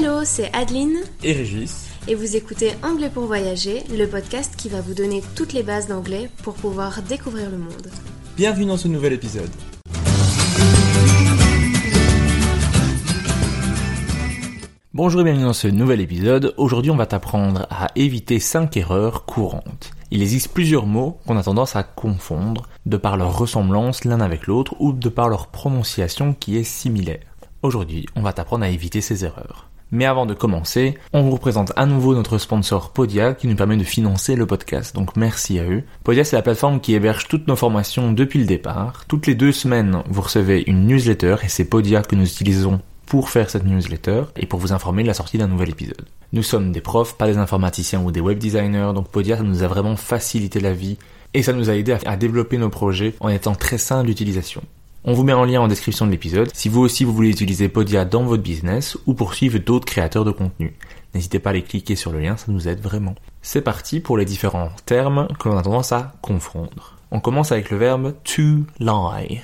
Hello, c'est Adeline et Régis. et vous écoutez Anglais pour voyager, le podcast qui va vous donner toutes les bases d'anglais pour pouvoir découvrir le monde. Bienvenue dans ce nouvel épisode. Bonjour et bienvenue dans ce nouvel épisode. Aujourd'hui, on va t'apprendre à éviter 5 erreurs courantes. Il existe plusieurs mots qu'on a tendance à confondre de par leur ressemblance l'un avec l'autre ou de par leur prononciation qui est similaire. Aujourd'hui, on va t'apprendre à éviter ces erreurs. Mais avant de commencer, on vous présente à nouveau notre sponsor Podia qui nous permet de financer le podcast. Donc merci à eux. Podia c'est la plateforme qui héberge toutes nos formations depuis le départ. Toutes les deux semaines, vous recevez une newsletter et c'est Podia que nous utilisons pour faire cette newsletter et pour vous informer de la sortie d'un nouvel épisode. Nous sommes des profs, pas des informaticiens ou des web designers, donc Podia ça nous a vraiment facilité la vie et ça nous a aidé à développer nos projets en étant très simple d'utilisation. On vous met en lien en description de l'épisode si vous aussi vous voulez utiliser Podia dans votre business ou poursuivre d'autres créateurs de contenu. N'hésitez pas à aller cliquer sur le lien, ça nous aide vraiment. C'est parti pour les différents termes que l'on a tendance à confondre. On commence avec le verbe to lie,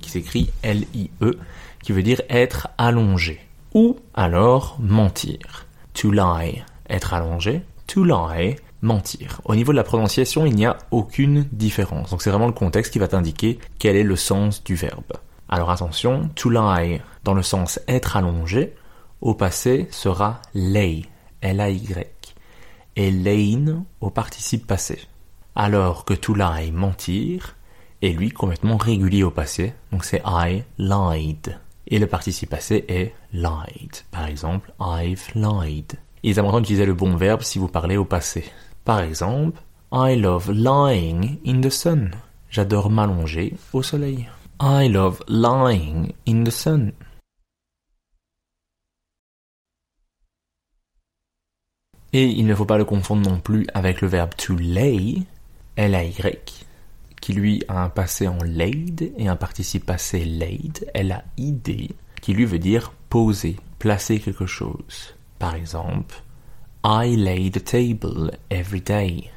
qui s'écrit L-I-E, qui veut dire être allongé. Ou alors mentir. To lie, être allongé. To lie, mentir. Au niveau de la prononciation, il n'y a aucune différence. Donc c'est vraiment le contexte qui va t'indiquer quel est le sens du verbe. Alors attention, to lie dans le sens être allongé, au passé sera lay, L-A-Y, et lain au participe passé. Alors que to lie, mentir, est lui complètement régulier au passé, donc c'est I lied. Et le participe passé est lied. Par exemple, I've lied. Il est important d'utiliser le bon verbe si vous parlez au passé. Par exemple, I love lying in the sun. J'adore m'allonger au soleil. I love lying in the sun. Et il ne faut pas le confondre non plus avec le verbe to lay, L-A-Y, qui lui a un passé en laid et un participe passé laid, L-A-I-D, qui lui veut dire poser, placer quelque chose. Par exemple, I lay the table every day,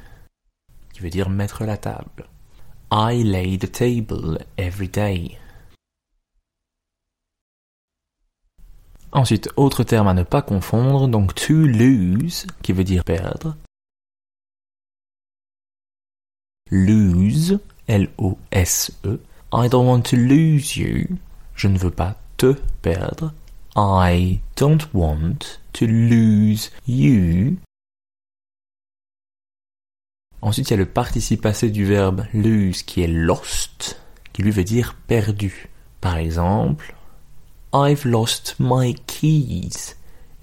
qui veut dire mettre la table. I lay the table every day. Ensuite, autre terme à ne pas confondre, donc to lose, qui veut dire perdre. Lose, L-O-S-E. I don't want to lose you. Je ne veux pas te perdre. I don't want to lose you. Ensuite, il y a le participe passé du verbe lose qui est lost, qui lui veut dire perdu. Par exemple, I've lost my keys.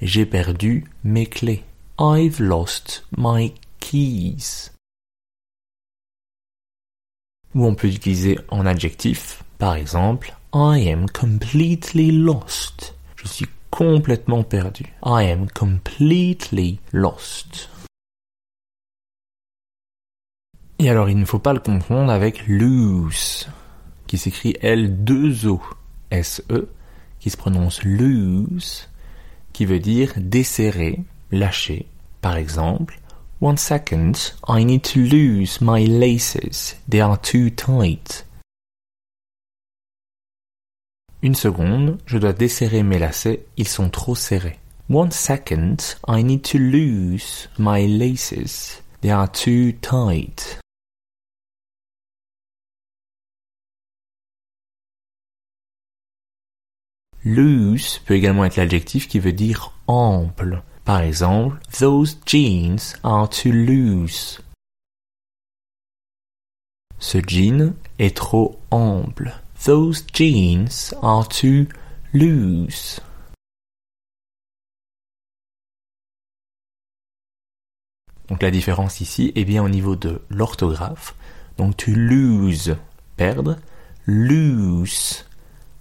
J'ai perdu mes clés. I've lost my keys. Ou on peut l'utiliser en adjectif. Par exemple, I am completely lost. Je suis complètement perdu. I am completely lost. Et alors il ne faut pas le confondre avec lose, qui s'écrit L2O-S-E, qui se prononce loose, qui veut dire desserrer, lâcher. Par exemple, One second, I need to loose my laces, they are too tight. Une seconde, je dois desserrer mes lacets, ils sont trop serrés. One second, I need to loose my laces, they are too tight. Loose peut également être l'adjectif qui veut dire ample. Par exemple, those jeans are too loose. Ce jean est trop ample. Those jeans are too loose. Donc la différence ici est bien au niveau de l'orthographe. Donc to lose, perdre, lose,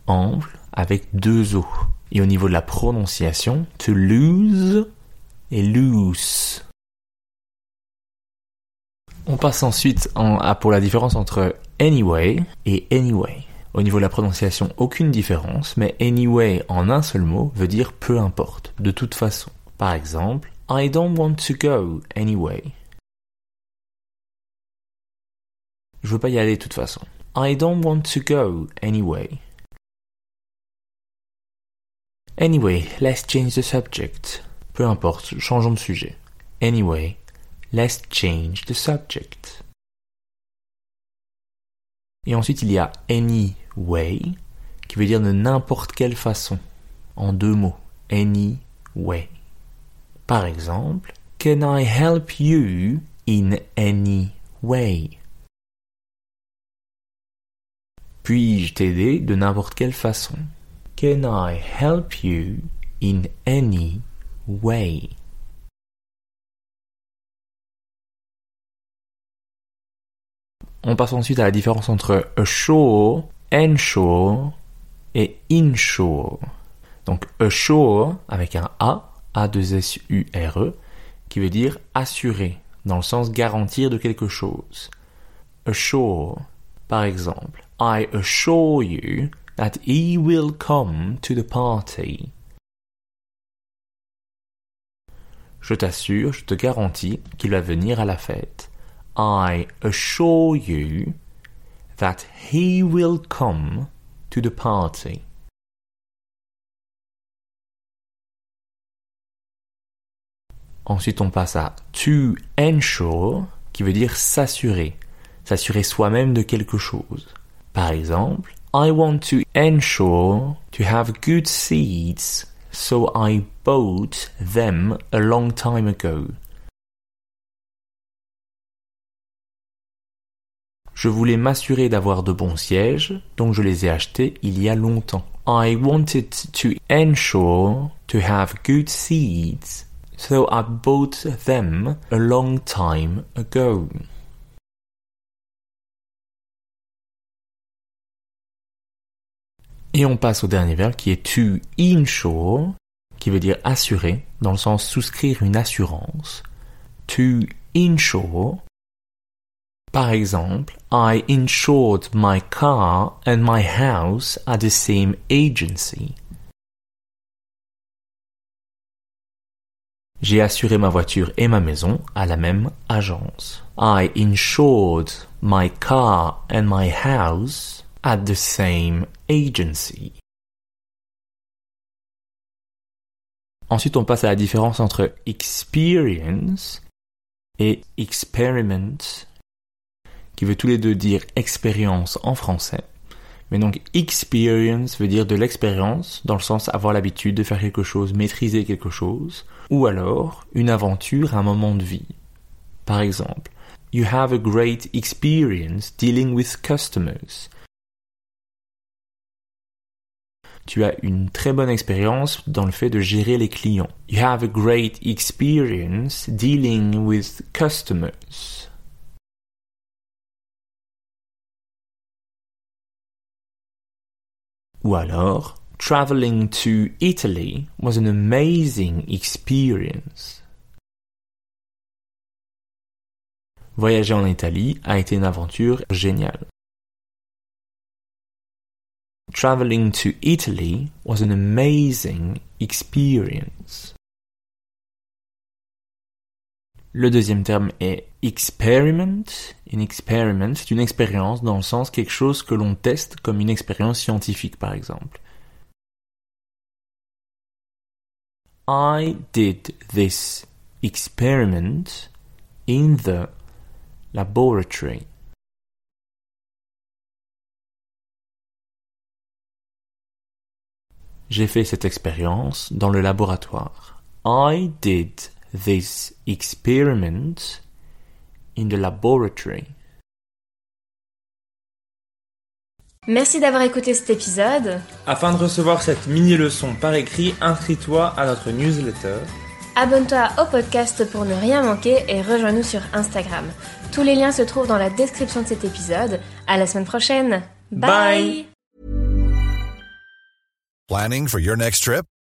ample, avec deux O. Et au niveau de la prononciation, to lose et loose. On passe ensuite à, pour la différence entre anyway et anyway. Au niveau de la prononciation, aucune différence, mais anyway en un seul mot veut dire peu importe, de toute façon. Par exemple, I don't want to go anyway. Je veux pas y aller de toute façon. I don't want to go anyway. Anyway, let's change the subject. Peu importe, changeons de sujet. Anyway, let's change the subject. Et ensuite, il y a anyway, qui veut dire de n'importe quelle façon. En deux mots. Anyway. Par exemple, Can I help you in any way? Puis-je t'aider de n'importe quelle façon? Can I help you in any way? On passe ensuite à la différence entre ashore, shore et inshore. Donc ashore avec un A, A2SURE, qui veut dire assurer, dans le sens garantir de quelque chose. Assure, par exemple, I assure you that he will come to the party. Je t'assure, je te garantis qu'il va venir à la fête. I assure you that he will come to the party. Ensuite, on passe à to ensure, qui veut dire s'assurer, s'assurer soi-même de quelque chose. Par exemple, I want to ensure to have good seeds, so I bought them a long time ago. Je voulais m'assurer d'avoir de bons sièges, donc je les ai achetés il y a longtemps. I wanted to ensure to have good seeds, so I bought them a long time ago. Et on passe au dernier verbe qui est to insure, qui veut dire assurer, dans le sens souscrire une assurance. To insure. Par exemple, I insured my car and my house at the same agency. J'ai assuré ma voiture et ma maison à la même agence. I insured my car and my house at the same agency. Ensuite, on passe à la différence entre experience et experiment, qui veut tous les deux dire expérience en français. Mais donc experience veut dire de l'expérience, dans le sens avoir l'habitude de faire quelque chose, maîtriser quelque chose, ou alors une aventure, un moment de vie. Par exemple, You have a great experience dealing with customers. Tu as une très bonne expérience dans le fait de gérer les clients. You have a great experience dealing with customers. Ou alors, traveling to Italy was an amazing experience. Voyager en Italie a été une aventure géniale. traveling to Italy was an amazing experience. Le deuxième terme est experiment. Une experiment, c'est une expérience dans le sens quelque chose que l'on teste comme une expérience scientifique par exemple. I did this experiment in the laboratory. J'ai fait cette expérience dans le laboratoire. I did this experiment in the laboratory. Merci d'avoir écouté cet épisode. Afin de recevoir cette mini-leçon par écrit, inscris-toi à notre newsletter. Abonne-toi au podcast pour ne rien manquer et rejoins-nous sur Instagram. Tous les liens se trouvent dans la description de cet épisode. À la semaine prochaine. Bye. Planning for your next trip?